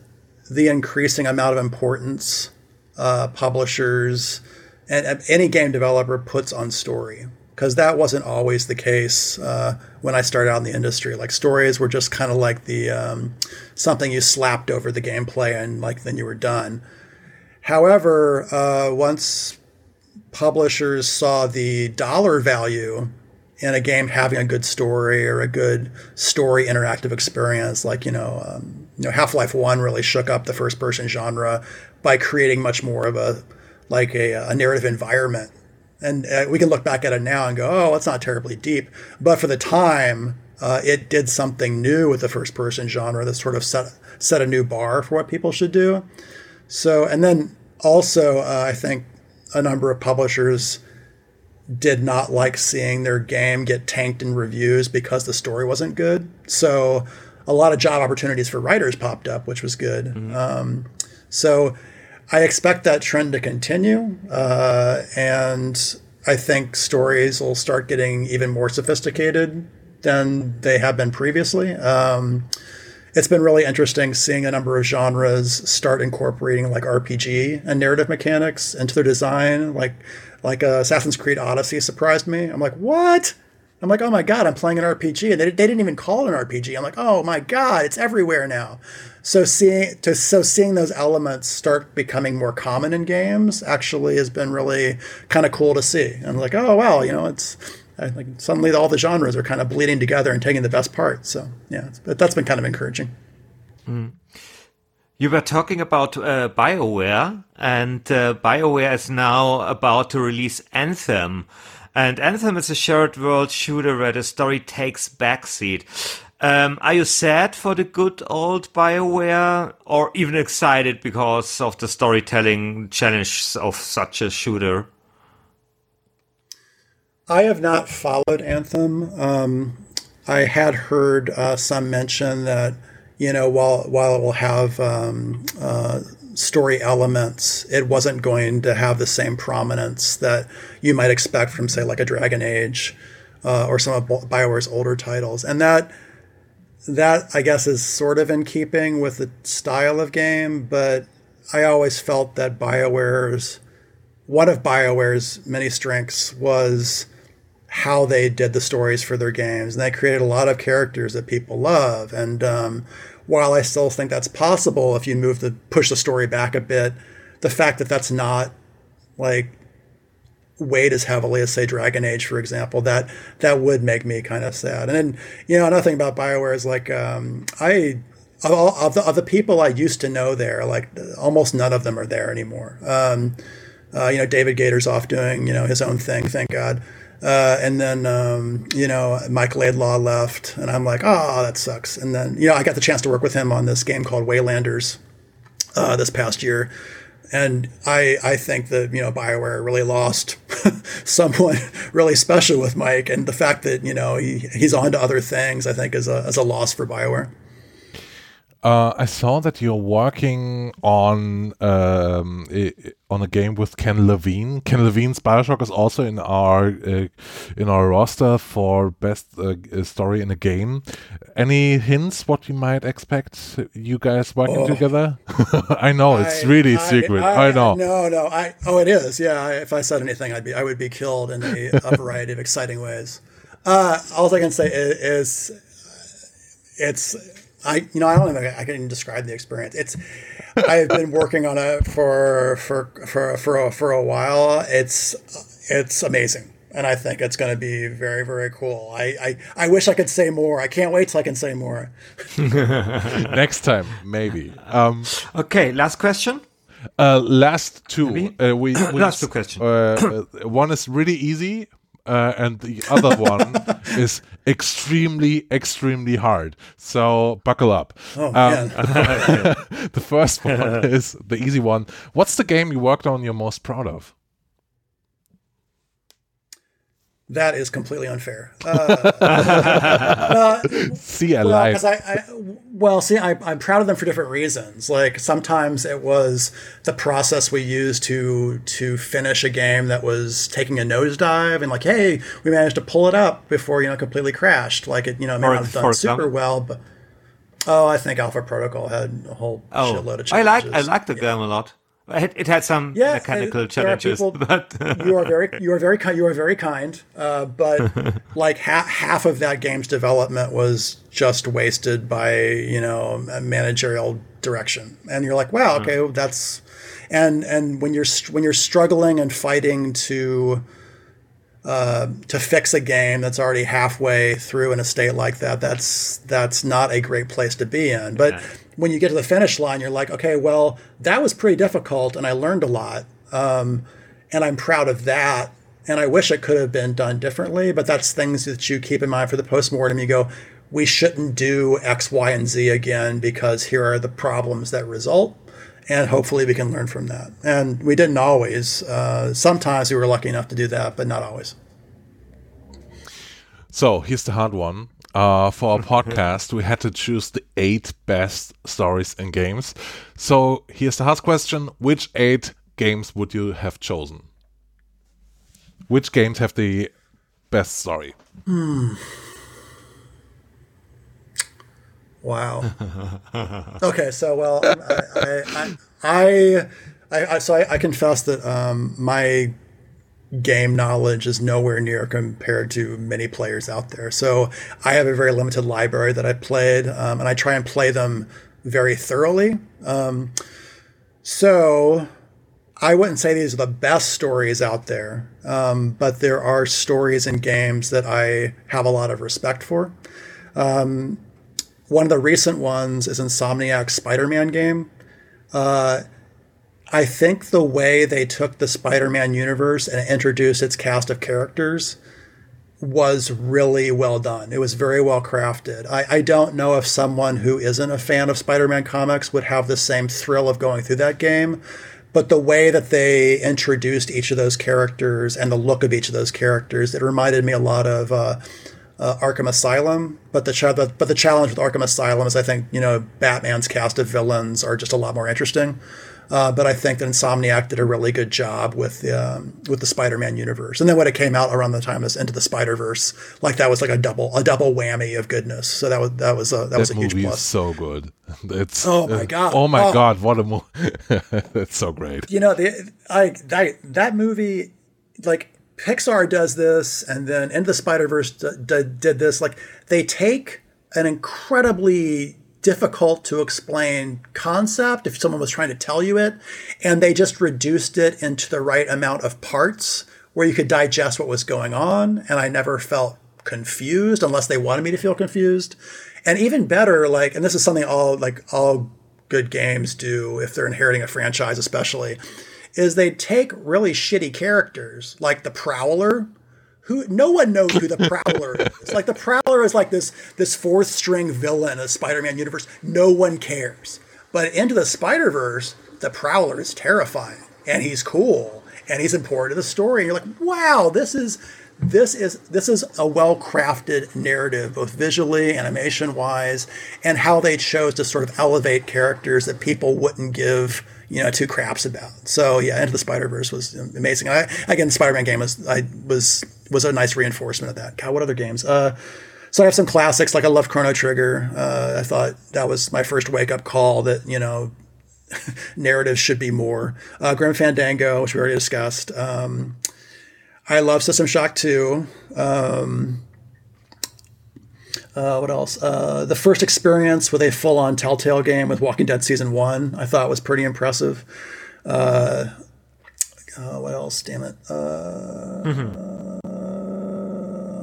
the increasing amount of importance uh, publishers and any game developer puts on story because that wasn't always the case uh, when I started out in the industry. Like stories were just kind of like the um, something you slapped over the gameplay and like then you were done. However, uh, once publishers saw the dollar value in a game having a good story or a good story interactive experience, like you know, um, you know, Half Life One really shook up the first person genre by creating much more of a like a, a narrative environment and uh, we can look back at it now and go, oh, it's not terribly deep. But for the time, uh, it did something new with the first person genre that sort of set set a new bar for what people should do. So, and then also, uh, I think a number of publishers did not like seeing their game get tanked in reviews because the story wasn't good. So, a lot of job opportunities for writers popped up, which was good. Mm-hmm. Um, so, I expect that trend to continue, uh, and I think stories will start getting even more sophisticated than they have been previously. Um, it's been really interesting seeing a number of genres start incorporating like RPG and narrative mechanics into their design. Like, like uh, Assassin's Creed Odyssey surprised me. I'm like, what? I'm like, oh my god, I'm playing an RPG, and they, they didn't even call it an RPG. I'm like, oh my god, it's everywhere now. So seeing to so seeing those elements start becoming more common in games actually has been really kind of cool to see. And like, oh wow, you know, it's like suddenly all the genres are kind of bleeding together and taking the best part. So yeah, but that's been kind of encouraging. Mm. You were talking about uh, BioWare, and uh, BioWare is now about to release Anthem. And Anthem is a shared world shooter where the story takes backseat. Um, are you sad for the good old BioWare or even excited because of the storytelling challenge of such a shooter? I have not followed Anthem. Um, I had heard uh, some mention that, you know, while, while it will have um, uh, story elements, it wasn't going to have the same prominence that you might expect from, say, like a Dragon Age uh, or some of BioWare's older titles. And that that I guess is sort of in keeping with the style of game, but I always felt that BioWare's one of BioWare's many strengths was how they did the stories for their games, and they created a lot of characters that people love. And um, while I still think that's possible if you move the push the story back a bit, the fact that that's not like weight as heavily as say Dragon Age, for example, that that would make me kind of sad. And then you know another thing about Bioware is like um, I of, all, of the of the people I used to know there, like almost none of them are there anymore. Um, uh, you know, David Gaider's off doing you know his own thing, thank God. Uh, and then um, you know Mike Laidlaw left, and I'm like, oh, that sucks. And then you know I got the chance to work with him on this game called Waylanders uh, this past year, and I I think that you know Bioware really lost someone really special with Mike, and the fact that you know he he's on to other things I think is a is a loss for Bioware. Uh, I saw that you're working on um, on a game with Ken Levine. Ken Levine's Bioshock is also in our uh, in our roster for best uh, story in a game. Any hints what you might expect? You guys working oh. together? I know it's really I, secret. I, I, know. No, no. I oh, it is. Yeah. If I said anything, I'd be I would be killed in a, a variety of exciting ways. Uh, all I can say is, is it's I you know I don't even I can even describe the experience. It's I've been working on it for for for for a, for a while. It's it's amazing, and I think it's going to be very very cool. I, I I wish I could say more. I can't wait till I can say more. Next time, maybe. Um, okay, last question. Uh, last two. Uh, we, we last two questions. Uh, uh, one is really easy uh, and the other one is extremely, extremely hard. So buckle up. Oh, um, the first one is the easy one. What's the game you worked on you're most proud of? That is completely unfair. Uh, uh, see, I well, I, I, well, see, I, am proud of them for different reasons. Like sometimes it was the process we used to to finish a game that was taking a nosedive, and like, hey, we managed to pull it up before you know completely crashed. Like it, you know, may or not have done super well, but oh, I think Alpha Protocol had a whole oh, shitload of challenges. I like I like the yeah. game a lot. It, it had some yeah, mechanical challenges, people, but you are very you are very kind. You are very kind, uh, but like ha- half of that game's development was just wasted by you know managerial direction, and you're like, wow, okay, mm. that's and and when you're when you're struggling and fighting to uh, to fix a game that's already halfway through in a state like that, that's that's not a great place to be in. But yeah when you get to the finish line, you're like, okay, well, that was pretty difficult, and I learned a lot, um, and I'm proud of that. And I wish it could have been done differently, but that's things that you keep in mind for the postmortem. You go, we shouldn't do X, Y, and Z again because here are the problems that result, and hopefully we can learn from that. And we didn't always. Uh, sometimes we were lucky enough to do that, but not always. So here's the hard one uh, for our podcast, we had to choose the eight best stories in games. So here's the hard question: Which eight games would you have chosen? Which games have the best story? Hmm. Wow. okay, so well, I, I, I, I, so I, I confess that um, my game knowledge is nowhere near compared to many players out there. So I have a very limited library that I played, um, and I try and play them very thoroughly. Um, so I wouldn't say these are the best stories out there, um, but there are stories in games that I have a lot of respect for. Um, one of the recent ones is Insomniac's Spider-Man game. Uh, I think the way they took the Spider Man universe and introduced its cast of characters was really well done. It was very well crafted. I, I don't know if someone who isn't a fan of Spider Man comics would have the same thrill of going through that game. But the way that they introduced each of those characters and the look of each of those characters, it reminded me a lot of uh, uh, Arkham Asylum. But the, ch- but the challenge with Arkham Asylum is I think, you know, Batman's cast of villains are just a lot more interesting. Uh, but I think that Insomniac did a really good job with the um, with the Spider-Man universe. And then when it came out around the time of Into the Spider-Verse, like that was like a double a double whammy of goodness. So that was that was a that, that was a huge plus. so good. It's oh my god. oh my oh. god, what a movie! it's so great. You know, the I that that movie like Pixar does this, and then Into the Spider Verse d- d- did this. Like they take an incredibly difficult to explain concept if someone was trying to tell you it, and they just reduced it into the right amount of parts where you could digest what was going on. And I never felt confused unless they wanted me to feel confused. And even better, like, and this is something all like all good games do if they're inheriting a franchise, especially, is they take really shitty characters like the Prowler who no one knows who the Prowler is. Like the Prowler is like this this fourth string villain of Spider-Man universe. No one cares. But into the Spider-Verse, the Prowler is terrifying and he's cool and he's important to the story. And you're like, wow, this is this is this is a well crafted narrative, both visually, animation wise, and how they chose to sort of elevate characters that people wouldn't give you know two craps about. So yeah, Into the Spider Verse was amazing. I, again, Spider Man game was I was was a nice reinforcement of that. God, what other games? Uh, so I have some classics like I love Chrono Trigger. Uh, I thought that was my first wake up call that you know narrative should be more. Uh, Grim Fandango, which we already discussed. Um, I love System Shock 2. Um, uh, what else? Uh, the first experience with a full on Telltale game with Walking Dead Season 1, I thought was pretty impressive. Uh, uh what else? Damn it. Uh, mm-hmm.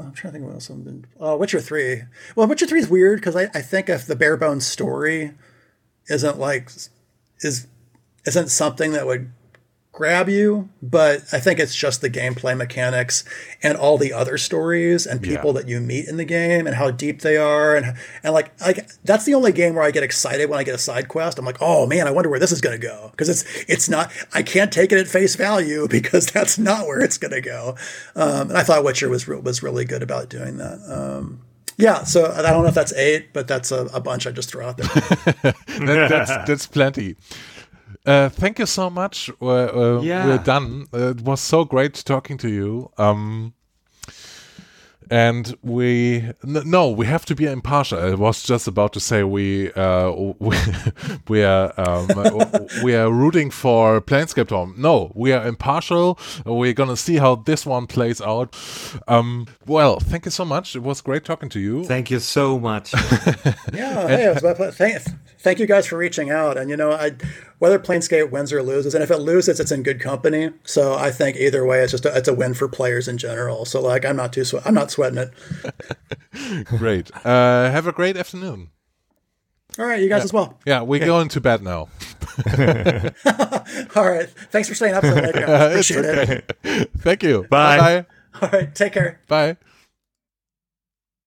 I'm trying to think what else I've been. Oh, Witcher 3. Well, Witcher 3 is weird because I, I think if the bare bones story isn't like, is isn't something that would grab you, but I think it's just the gameplay mechanics and all the other stories and people yeah. that you meet in the game and how deep they are and and like like that's the only game where I get excited when I get a side quest. I'm like, "Oh man, I wonder where this is going to go." Because it's it's not I can't take it at face value because that's not where it's going to go. Um, and I thought Witcher was was really good about doing that. Um, yeah, so I don't know if that's eight, but that's a, a bunch I just threw out there. that, that's that's plenty. Uh, thank you so much. Uh, yeah. We're done. Uh, it was so great talking to you. Um, and we no we have to be impartial. I was just about to say we uh we, we are um, we are rooting for planescape torm. No we are impartial. We're gonna see how this one plays out. Um well thank you so much. It was great talking to you. Thank you so much. Yeah hey, it was my thank, thank you guys for reaching out and you know i whether Planescape wins or loses, and if it loses, it's in good company. So I think either way, it's just a, it's a win for players in general. So like, I'm not too I'm not sweating it. great. Uh, have a great afternoon. All right, you guys yeah. as well. Yeah, we're going to bed now. All right. Thanks for staying up so late. Appreciate okay. it. Thank you. Bye. Bye. All right. Take care. Bye.